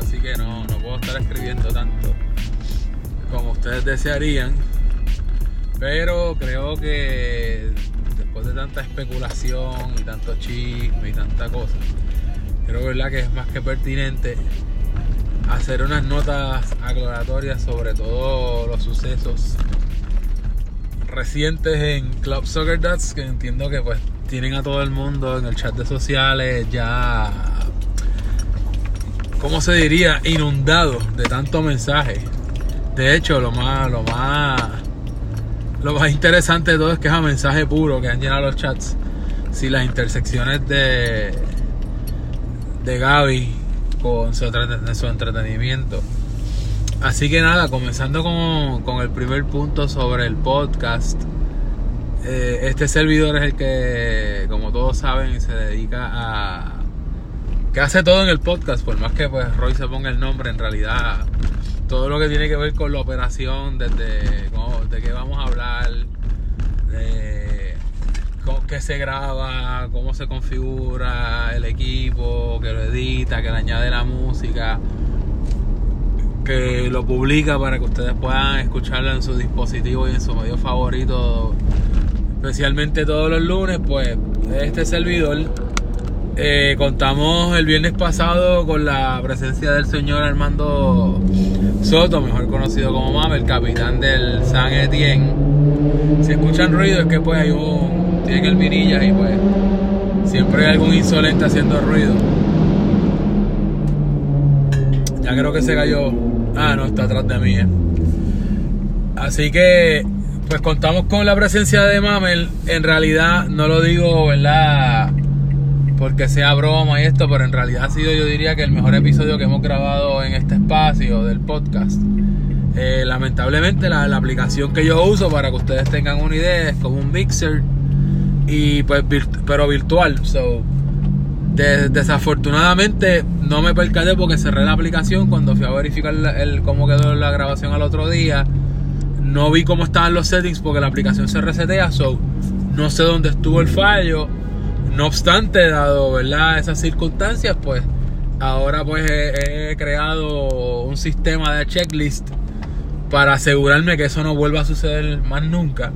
así que no, no puedo estar escribiendo tanto como ustedes desearían. Pero creo que después de tanta especulación y tanto chisme y tanta cosa, creo ¿verdad? que es más que pertinente hacer unas notas aclaratorias sobre todos los sucesos recientes en Club Soccer Dads, que entiendo que pues tienen a todo el mundo en el chat de sociales ya, ¿cómo se diría? Inundado de tanto mensaje. De hecho, lo más, lo más, lo más interesante de todo es que es a mensaje puro que han llenado los chats. Si las intersecciones de, de Gaby con su, entretenimiento Así que nada, comenzando con, el primer punto sobre el podcast. Eh, este servidor es el que, como todos saben, se dedica a... que hace todo en el podcast, por más que pues Roy se ponga el nombre, en realidad todo lo que tiene que ver con la operación, desde de qué vamos a hablar, de qué se graba, cómo se configura el equipo, que lo edita, que le añade la música que lo publica para que ustedes puedan escucharlo en su dispositivo y en su medio favorito, especialmente todos los lunes, pues este servidor. Eh, contamos el viernes pasado con la presencia del señor Armando Soto, mejor conocido como Mame, el capitán del San Etienne. Si escuchan ruido es que pues hay un... tienen el Virilla y pues siempre hay algún insolente haciendo ruido. Ya creo que se cayó Ah, no, está atrás de mí. Eh. Así que, pues contamos con la presencia de Mamel. En realidad, no lo digo, ¿verdad? Porque sea broma y esto, pero en realidad ha sido, yo diría que el mejor episodio que hemos grabado en este espacio del podcast. Eh, lamentablemente, la, la, aplicación que yo uso para que ustedes tengan una idea es como un mixer, y pues, pero virtual. So, desafortunadamente no me percaté porque cerré la aplicación cuando fui a verificar el, cómo quedó la grabación al otro día. No vi cómo estaban los settings porque la aplicación se resetea, so no sé dónde estuvo el fallo. No obstante, dado ¿verdad? esas circunstancias, pues ahora pues he, he creado un sistema de checklist para asegurarme que eso no vuelva a suceder más nunca.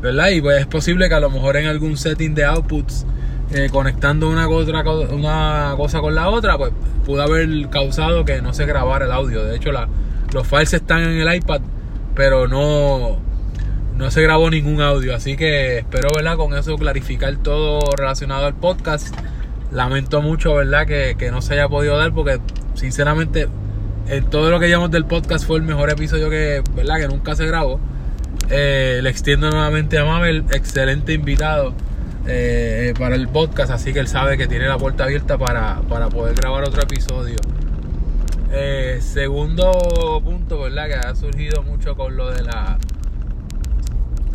¿verdad? Y pues es posible que a lo mejor en algún setting de outputs eh, conectando una, otra, una cosa con la otra, pues pudo haber causado que no se grabara el audio. De hecho, la, los files están en el iPad, pero no, no se grabó ningún audio. Así que espero, ¿verdad? Con eso clarificar todo relacionado al podcast. Lamento mucho, ¿verdad? Que, que no se haya podido dar porque, sinceramente, en todo lo que llamamos del podcast fue el mejor episodio que, ¿verdad? Que nunca se grabó. Eh, le extiendo nuevamente a Mabel, excelente invitado eh, para el podcast, así que él sabe que tiene la puerta abierta para, poder grabar otro episodio. Eh, segundo punto, ¿verdad? Que ha surgido mucho con lo de la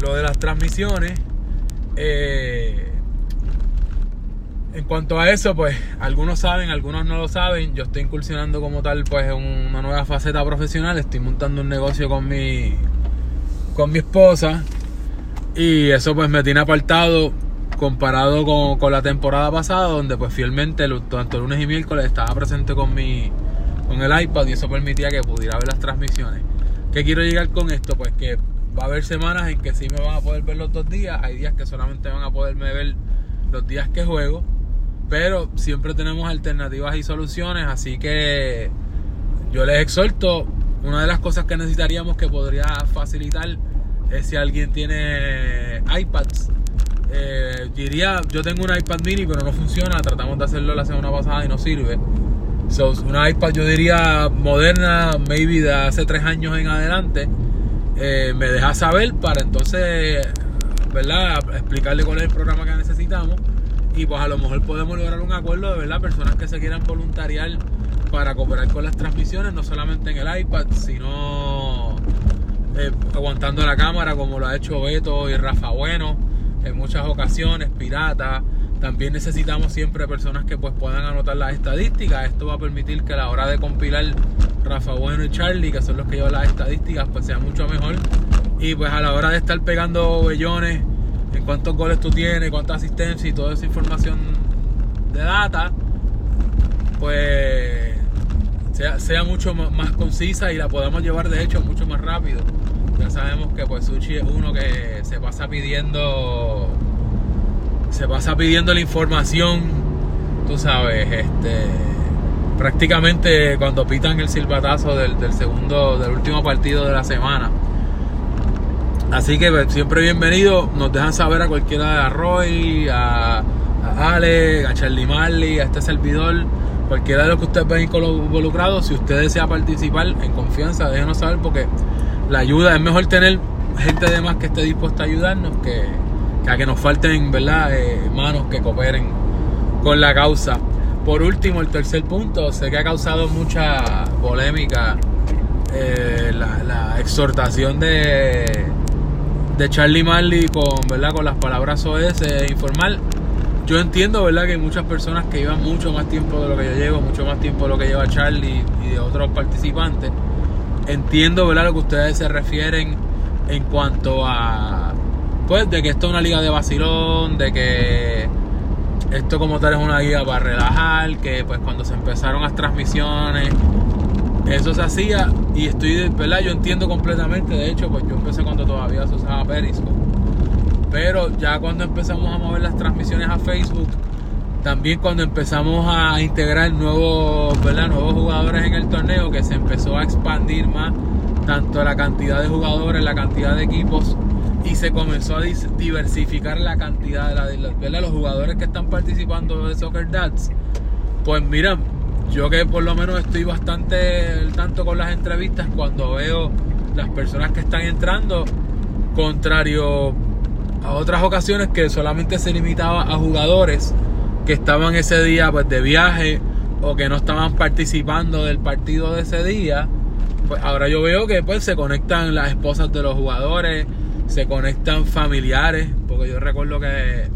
lo de las transmisiones. Eh, en cuanto a eso, pues algunos saben, algunos no lo saben. Yo estoy incursionando como tal, pues en una nueva faceta profesional. Estoy montando un negocio con mi con mi esposa y eso pues me tiene apartado comparado con, la temporada pasada, donde pues fielmente tanto lunes y miércoles estaba presente con mi con el iPad y eso permitía que pudiera ver las transmisiones. ¿Qué quiero llegar con esto? Pues que va a haber semanas en que sí me van a poder ver los dos días, hay días que solamente van a poderme ver los días que juego, pero siempre tenemos alternativas y soluciones, así que yo les exhorto, una de las cosas que necesitaríamos que podría facilitar es si alguien tiene iPads eh, diría, yo tengo un iPad mini, pero no funciona. Tratamos de hacerlo la semana pasada y no sirve. So, una iPad, yo diría, moderna, maybe de hace tres años en adelante, eh, me deja saber para entonces, ¿verdad? Explicarle cuál es el programa que necesitamos. Y pues a lo mejor podemos lograr un acuerdo de verdad, personas que se quieran voluntariar para cooperar con las transmisiones, no solamente en el iPad, sino eh, aguantando la cámara como lo ha hecho Beto y Rafa Bueno en muchas ocasiones, pirata. También necesitamos siempre personas que pues puedan anotar las estadísticas. Esto va a permitir que a la hora de compilar Rafa Bueno y Charlie, que son los que llevan las estadísticas, pues sea mucho mejor. Y pues a la hora de estar pegando bellones en cuántos goles tú tienes, cuántas asistencias y toda esa información de data, pues sea, sea mucho más concisa y la podamos llevar de hecho mucho más rápido. Ya sabemos que pues Sushi es uno que se pasa pidiendo se pasa pidiendo la información, tú sabes, este prácticamente cuando pitan el silbatazo del, segundo, del último partido de la semana. Así que pues, siempre bienvenido, nos dejan saber a cualquiera de Roy, a, a Ale, a Charlie Marley, a este servidor, cualquiera de los que ustedes ven involucrados, si usted desea participar en confianza, déjenos saber porque la ayuda es mejor tener gente de más que esté dispuesta a ayudarnos que, a que nos falten ¿verdad? Eh, manos que cooperen con la causa. Por último, el tercer punto, sé que ha causado mucha polémica eh, la, exhortación de, de Charlie Marley con, ¿verdad? con las palabras OS informal. Yo entiendo ¿verdad? que hay muchas personas que llevan mucho más tiempo de lo que yo llevo, mucho más tiempo de lo que lleva Charlie y de otros participantes. Entiendo ¿verdad? lo que ustedes se refieren en cuanto a pues de que esto es una liga de vacilón, de que esto como tal es una guía para relajar, que pues cuando se empezaron las transmisiones, eso se hacía y estoy, ¿verdad? Yo entiendo completamente, de hecho, pues yo empecé cuando todavía se usaba Periscope. Pero ya cuando empezamos a mover las transmisiones a Facebook, también cuando empezamos a integrar nuevos, ¿verdad? nuevos jugadores en el torneo, que se empezó a expandir más tanto la cantidad de jugadores, la cantidad de equipos y se comenzó a diversificar la cantidad de, la, los jugadores que están participando de Soccer Dads. Pues mira, yo que por lo menos estoy bastante tanto con las entrevistas cuando veo las personas que están entrando, contrario a otras ocasiones que solamente se limitaba a jugadores que estaban ese día pues, de viaje o que no estaban participando del partido de ese día. Pues ahora yo veo que pues se conectan las esposas de los jugadores, se conectan familiares, porque yo recuerdo que,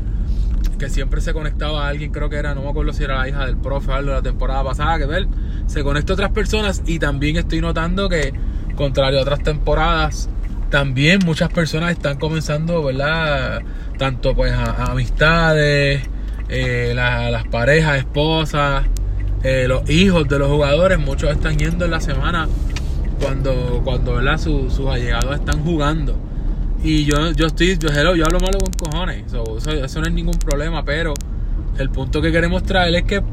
que siempre se conectaba a alguien, creo que era, no me acuerdo si era la hija del profe o algo de la temporada pasada, que ver, se conecta a otras personas y también estoy notando que, contrario a otras temporadas, también muchas personas están comenzando, ¿verdad? Tanto pues a, amistades, eh, las parejas, esposas, eh, los hijos de los jugadores, muchos están yendo en la semana cuando, cuando ¿verdad? sus allegados están jugando. Y yo, yo estoy, yo, yo hablo malo con cojones, eso, no es ningún problema, pero el punto que queremos traer es que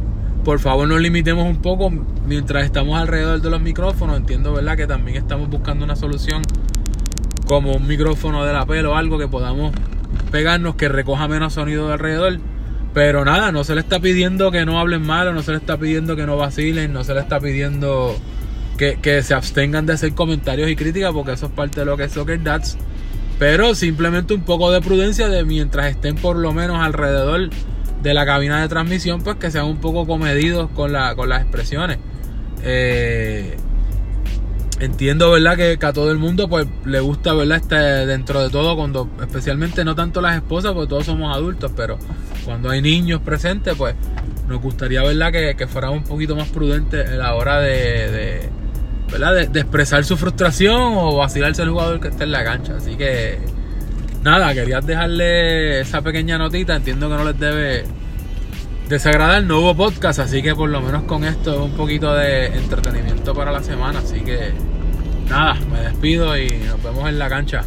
por favor nos limitemos un poco mientras estamos alrededor de los micrófonos. Entiendo, ¿verdad? Que también estamos buscando una solución como un micrófono de la pelo o algo que podamos pegarnos que recoja menos sonido de alrededor. Pero nada, no se le está pidiendo que no hablen malo, no se le está pidiendo que no vacilen, no se le está pidiendo que, que se abstengan de hacer comentarios y críticas porque eso es parte de lo que es Soccer Dats. Pero simplemente un poco de prudencia de mientras estén por lo menos alrededor de la cabina de transmisión, pues que sean un poco comedidos con, la, con las expresiones. Eh, entiendo, ¿verdad? Que, a todo el mundo pues le gusta, ¿verdad? Este, dentro de todo, cuando especialmente no tanto las esposas, porque todos somos adultos, pero cuando hay niños presentes, pues nos gustaría, ¿verdad? Que, que fuera un poquito más prudente a la hora de, expresar su frustración o vacilarse al jugador que esté en la cancha. Así que, nada, quería dejarle esa pequeña notita. Entiendo que no les debe desagradar. No hubo podcast, así que por lo menos con esto es un poquito de entretenimiento para la semana. Así que, nada, me despido y nos vemos en la cancha.